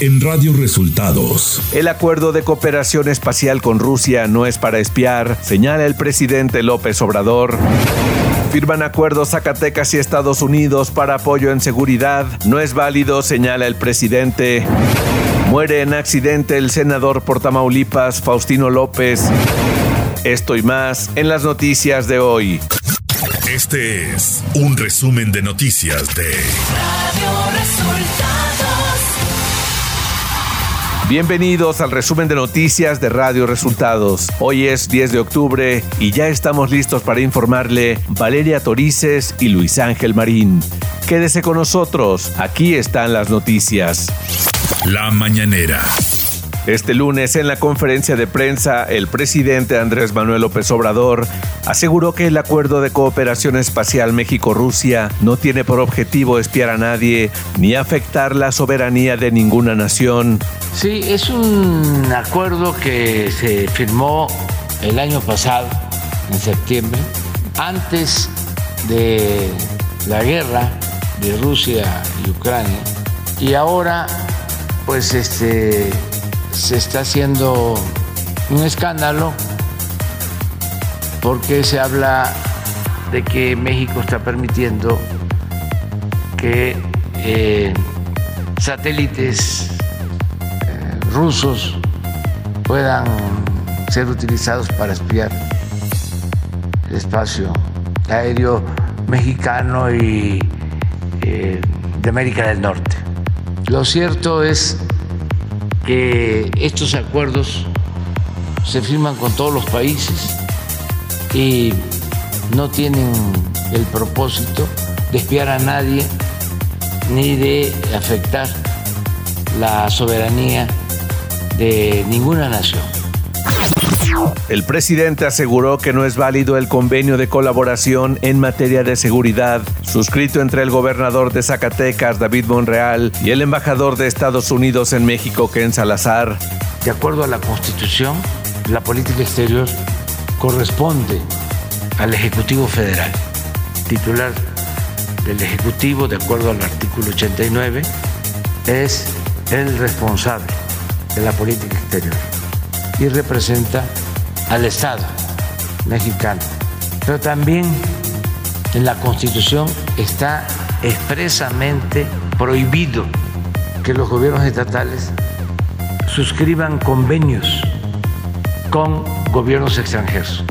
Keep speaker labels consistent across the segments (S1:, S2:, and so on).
S1: en Radio Resultados.
S2: El acuerdo de cooperación espacial con Rusia no es para espiar, señala el presidente López Obrador. Firman acuerdos Zacatecas y Estados Unidos para apoyo en seguridad. No es válido, señala el presidente. Muere en accidente el senador por Tamaulipas, Faustino López. Esto y más en las noticias de hoy.
S1: Este es un resumen de noticias de Radio Resultados.
S2: Bienvenidos al resumen de noticias de Radio Resultados. Hoy es 10 de octubre y ya estamos listos para informarle Valeria Torices y Luis Ángel Marín. Quédese con nosotros, aquí están las noticias.
S1: La mañanera.
S2: Este lunes, en la conferencia de prensa, el presidente Andrés Manuel López Obrador aseguró que el acuerdo de cooperación espacial México-Rusia no tiene por objetivo espiar a nadie ni afectar la soberanía de ninguna nación.
S3: Sí, es un acuerdo que se firmó el año pasado, en septiembre, antes de la guerra de Rusia y Ucrania, y ahora pues este, se está haciendo un escándalo porque se habla de que México está permitiendo que eh, satélites eh, rusos puedan ser utilizados para espiar el espacio aéreo mexicano y eh, de América del Norte. Lo cierto es que estos acuerdos se firman con todos los países y no tienen el propósito de espiar a nadie ni de afectar la soberanía de ninguna nación.
S2: El presidente aseguró que no es válido el convenio de colaboración en materia de seguridad suscrito entre el gobernador de Zacatecas, David Monreal, y el embajador de Estados Unidos en México, Ken Salazar.
S3: De acuerdo a la Constitución, la política exterior corresponde al Ejecutivo Federal, titular del Ejecutivo, de acuerdo al artículo 89, es el responsable de la política exterior y representa al Estado mexicano. Pero también en la Constitución está expresamente prohibido que los gobiernos estatales suscriban convenios con gobiernos extranjeros.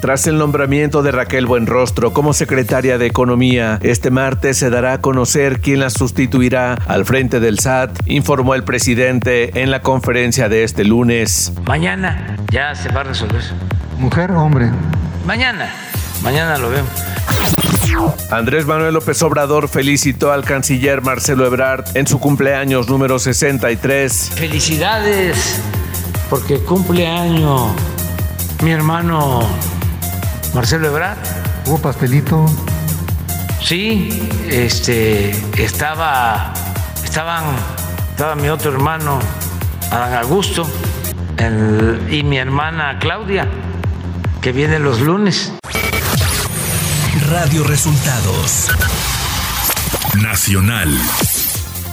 S2: Tras el nombramiento de Raquel Buenrostro como secretaria de Economía, este martes se dará a conocer quién la sustituirá al frente del SAT, informó el presidente en la conferencia de este lunes.
S3: Mañana ya se va a resolver.
S4: ¿Mujer o hombre?
S3: Mañana, mañana lo vemos.
S2: Andrés Manuel López Obrador felicitó al canciller Marcelo Ebrard en su cumpleaños número 63.
S3: Felicidades, porque cumpleaños mi hermano Marcelo Ebrard.
S4: ¿Hubo pastelito?
S3: Sí, este, estaba, estaban, estaba mi otro hermano, Adán Augusto, y mi hermana Claudia, que viene los lunes.
S1: Radio Resultados Nacional.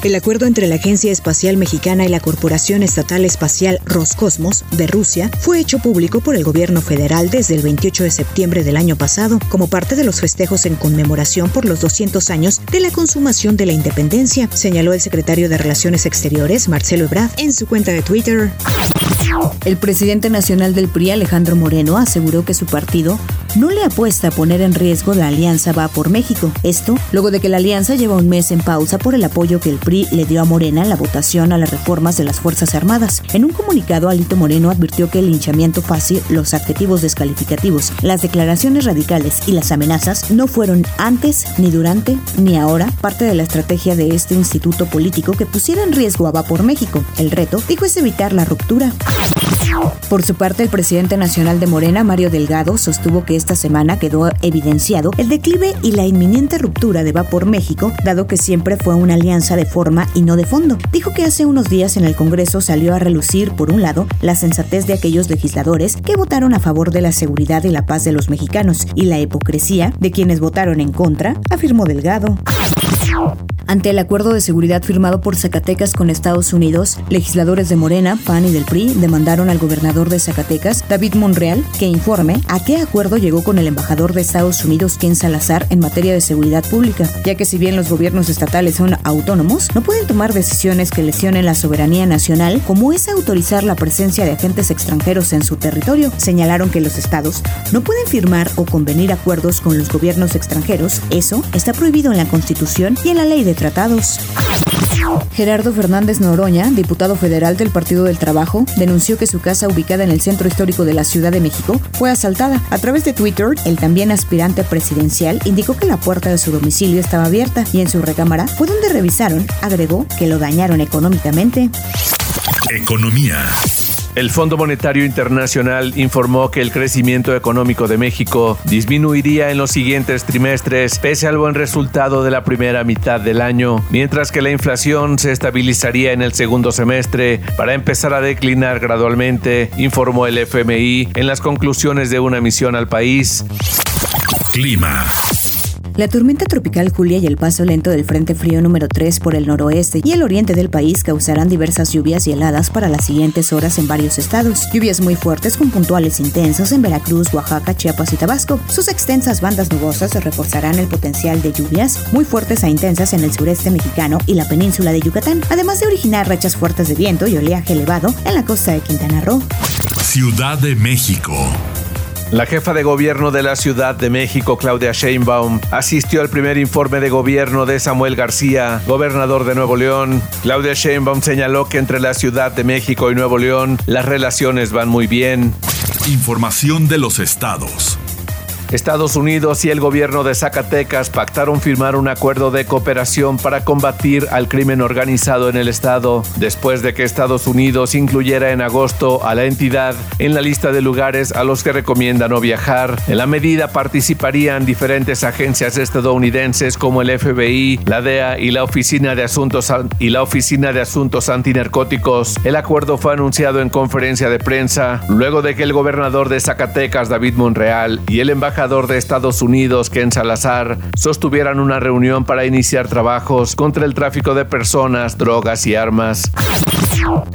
S5: El acuerdo entre la Agencia Espacial Mexicana y la Corporación Estatal Espacial Roscosmos de Rusia fue hecho público por el gobierno federal desde el 28 de septiembre del año pasado como parte de los festejos en conmemoración por los 200 años de la consumación de la independencia, señaló el secretario de Relaciones Exteriores, Marcelo Ebrard, en su cuenta de Twitter. El presidente nacional del PRI, Alejandro Moreno, aseguró que su partido no le apuesta a poner en riesgo la alianza Va por México. Esto luego de que la alianza lleva un mes en pausa por el apoyo que el PRI le dio a Morena en la votación a las reformas de las Fuerzas Armadas. En un comunicado, Alito Moreno advirtió que el linchamiento fácil, los adjetivos descalificativos, las declaraciones radicales y las amenazas no fueron antes, ni durante, ni ahora parte de la estrategia de este instituto político que pusiera en riesgo a Va por México. El reto, dijo, es evitar la ruptura. Por su parte, el presidente nacional de Morena, Mario Delgado, sostuvo que esta semana quedó evidenciado el declive y la inminente ruptura de Va por México, dado que siempre fue una alianza de forma y no de fondo. Dijo que hace unos días en el Congreso salió a relucir, por un lado, la sensatez de aquellos legisladores que votaron a favor de la seguridad y la paz de los mexicanos y la hipocresía de quienes votaron en contra, afirmó Delgado. Ante el acuerdo de seguridad firmado por Zacatecas con Estados Unidos, legisladores de Morena, PAN y del PRI demandaron al gobernador de Zacatecas, David Monreal, que informe a qué acuerdo llegó con el embajador de Estados Unidos, Ken Salazar, en materia de seguridad pública, ya que si bien los gobiernos estatales son autónomos, no pueden tomar decisiones que lesionen la soberanía nacional, como es autorizar la presencia de agentes extranjeros en su territorio. Señalaron que los estados no pueden firmar o convenir acuerdos con los gobiernos extranjeros. Eso está prohibido en la Constitución y en la ley de tratados. Gerardo Fernández Noroña, diputado federal del Partido del Trabajo, denunció que su casa ubicada en el centro histórico de la Ciudad de México fue asaltada. A través de Twitter, el también aspirante presidencial indicó que la puerta de su domicilio estaba abierta y en su recámara fue donde revisaron, agregó que lo dañaron económicamente.
S1: Economía.
S2: El Fondo Monetario Internacional informó que el crecimiento económico de México disminuiría en los siguientes trimestres pese al buen resultado de la primera mitad del año, mientras que la inflación se estabilizaría en el segundo semestre para empezar a declinar gradualmente, informó el FMI en las conclusiones de una misión al país.
S1: Clima.
S5: La tormenta tropical Julia y el paso lento del Frente Frío número 3 por el noroeste y el oriente del país causarán diversas lluvias y heladas para las siguientes horas en varios estados. Lluvias muy fuertes con puntuales intensos en Veracruz, Oaxaca, Chiapas y Tabasco. Sus extensas bandas nubosas reforzarán el potencial de lluvias muy fuertes a intensas en el sureste mexicano y la península de Yucatán, además de originar rachas fuertes de viento y oleaje elevado en la costa de Quintana Roo.
S1: Ciudad de México.
S2: La jefa de gobierno de la Ciudad de México, Claudia Sheinbaum, asistió al primer informe de gobierno de Samuel García, gobernador de Nuevo León. Claudia Sheinbaum señaló que entre la Ciudad de México y Nuevo León las relaciones van muy bien.
S1: Información de los estados.
S2: Estados Unidos y el gobierno de Zacatecas pactaron firmar un acuerdo de cooperación para combatir al crimen organizado en el estado, después de que Estados Unidos incluyera en agosto a la entidad en la lista de lugares a los que recomienda no viajar. En la medida participarían diferentes agencias estadounidenses como el FBI, la DEA y la Oficina de Asuntos y la Oficina de Asuntos Antinarcóticos. El acuerdo fue anunciado en conferencia de prensa luego de que el gobernador de Zacatecas, David Monreal, y el embajador de Estados Unidos, Ken Salazar, sostuvieran una reunión para iniciar trabajos contra el tráfico de personas, drogas y armas.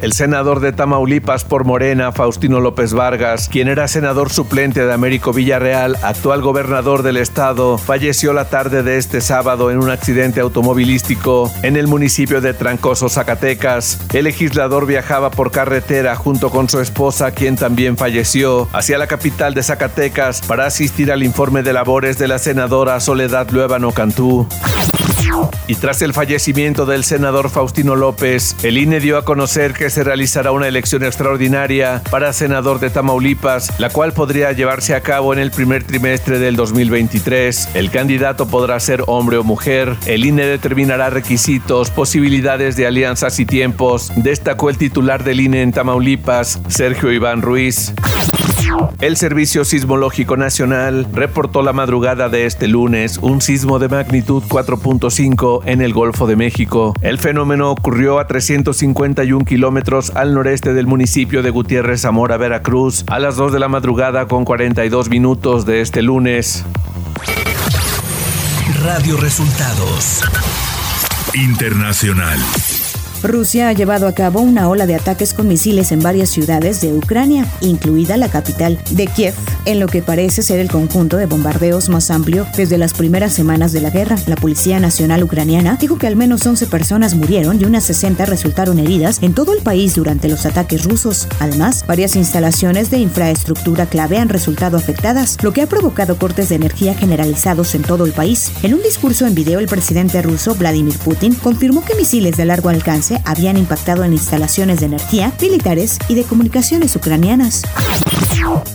S2: El senador de Tamaulipas por Morena, Faustino López Vargas, quien era senador suplente de Américo Villarreal, actual gobernador del estado, falleció la tarde de este sábado en un accidente automovilístico en el municipio de Trancoso, Zacatecas. El legislador viajaba por carretera junto con su esposa, quien también falleció, hacia la capital de Zacatecas para asistir al informe de labores de la senadora Soledad Luevano Cantú. Y tras el fallecimiento del senador Faustino López, el INE dio a conocer que se realizará una elección extraordinaria para senador de Tamaulipas, la cual podría llevarse a cabo en el primer trimestre del 2023. El candidato podrá ser hombre o mujer. El INE determinará requisitos, posibilidades de alianzas y tiempos, destacó el titular del INE en Tamaulipas, Sergio Iván Ruiz. El Servicio Sismológico Nacional reportó la madrugada de este lunes un sismo de magnitud 4.5 en el Golfo de México. El fenómeno ocurrió a 351 kilómetros al noreste del municipio de Gutiérrez Zamora, Veracruz, a las 2 de la madrugada con 42 minutos de este lunes.
S1: Radio Resultados. Internacional.
S5: Rusia ha llevado a cabo una ola de ataques con misiles en varias ciudades de Ucrania, incluida la capital de Kiev, en lo que parece ser el conjunto de bombardeos más amplio desde las primeras semanas de la guerra. La Policía Nacional Ucraniana dijo que al menos 11 personas murieron y unas 60 resultaron heridas en todo el país durante los ataques rusos. Además, varias instalaciones de infraestructura clave han resultado afectadas, lo que ha provocado cortes de energía generalizados en todo el país. En un discurso en video, el presidente ruso Vladimir Putin confirmó que misiles de largo alcance habían impactado en instalaciones de energía, militares y de comunicaciones ucranianas.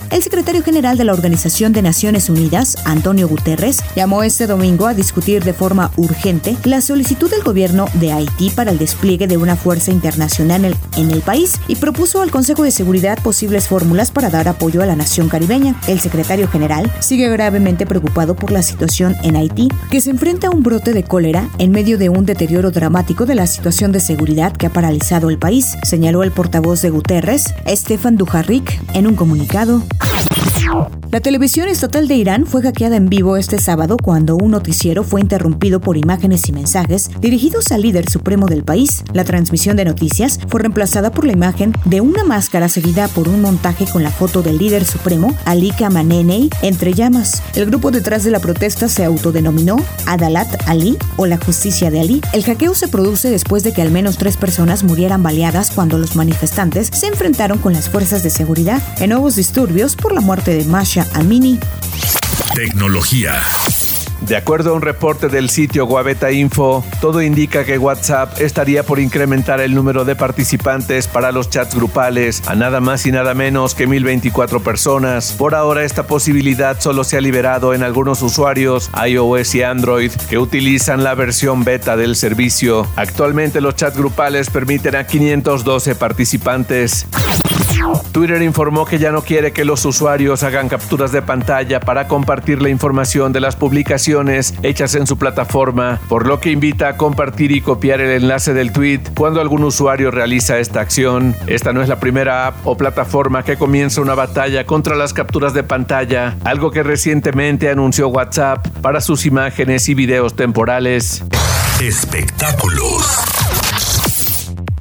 S5: El secretario general de la Organización de Naciones Unidas, Antonio Guterres, llamó este domingo a discutir de forma urgente la solicitud del gobierno de Haití para el despliegue de una fuerza internacional en el país y propuso al Consejo de Seguridad posibles fórmulas para dar apoyo a la nación caribeña. El secretario general sigue gravemente preocupado por la situación en Haití, que se enfrenta a un brote de cólera en medio de un deterioro dramático de la situación de seguridad que ha paralizado el país, señaló el portavoz de Guterres, Stefan Dujarric, en un comunicado. La televisión estatal de Irán fue hackeada en vivo este sábado cuando un noticiero fue interrumpido por imágenes y mensajes dirigidos al líder supremo del país. La transmisión de noticias fue reemplazada por la imagen de una máscara seguida por un montaje con la foto del líder supremo, Ali Khamenei, entre llamas. El grupo detrás de la protesta se autodenominó Adalat Ali o la justicia de Ali. El hackeo se produce después de que al menos tres personas murieran baleadas cuando los manifestantes se enfrentaron con las fuerzas de seguridad en nuevos disturbios por la muerte de Masha Amini.
S1: Tecnología.
S2: De acuerdo a un reporte del sitio Guaveta Info, todo indica que WhatsApp estaría por incrementar el número de participantes para los chats grupales a nada más y nada menos que 1024 personas. Por ahora esta posibilidad solo se ha liberado en algunos usuarios iOS y Android que utilizan la versión beta del servicio. Actualmente los chats grupales permiten a 512 participantes. Twitter informó que ya no quiere que los usuarios hagan capturas de pantalla para compartir la información de las publicaciones hechas en su plataforma, por lo que invita a compartir y copiar el enlace del tweet cuando algún usuario realiza esta acción. Esta no es la primera app o plataforma que comienza una batalla contra las capturas de pantalla, algo que recientemente anunció WhatsApp para sus imágenes y videos temporales.
S1: Espectáculos.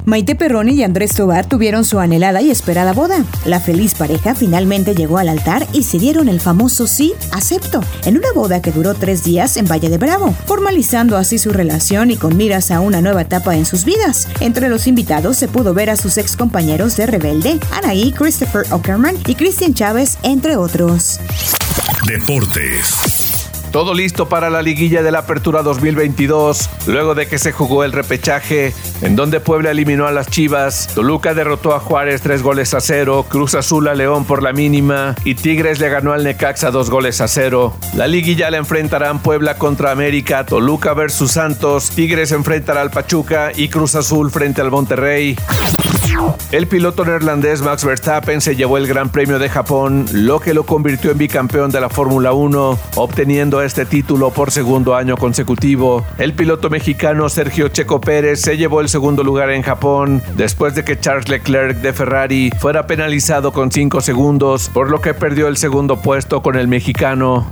S5: Maite Perroni y Andrés Tobar tuvieron su anhelada y esperada boda. La feliz pareja finalmente llegó al altar y se dieron el famoso sí, acepto, en una boda que duró tres días en Valle de Bravo, formalizando así su relación y con miras a una nueva etapa en sus vidas. Entre los invitados se pudo ver a sus ex compañeros de Rebelde, Anaí, Christopher Ockerman y Christian Chávez, entre otros.
S1: Deportes.
S2: Todo listo para la liguilla de la Apertura 2022, luego de que se jugó el repechaje, en donde Puebla eliminó a las Chivas, Toluca derrotó a Juárez tres goles a cero, Cruz Azul a León por la mínima y Tigres le ganó al Necaxa dos goles a cero. La liguilla la enfrentarán Puebla contra América, Toluca versus Santos, Tigres enfrentará al Pachuca y Cruz Azul frente al Monterrey. El piloto neerlandés Max Verstappen se llevó el Gran Premio de Japón, lo que lo convirtió en bicampeón de la Fórmula 1, obteniendo este título por segundo año consecutivo. El piloto mexicano Sergio Checo Pérez se llevó el segundo lugar en Japón, después de que Charles Leclerc de Ferrari fuera penalizado con 5 segundos, por lo que perdió el segundo puesto con el mexicano.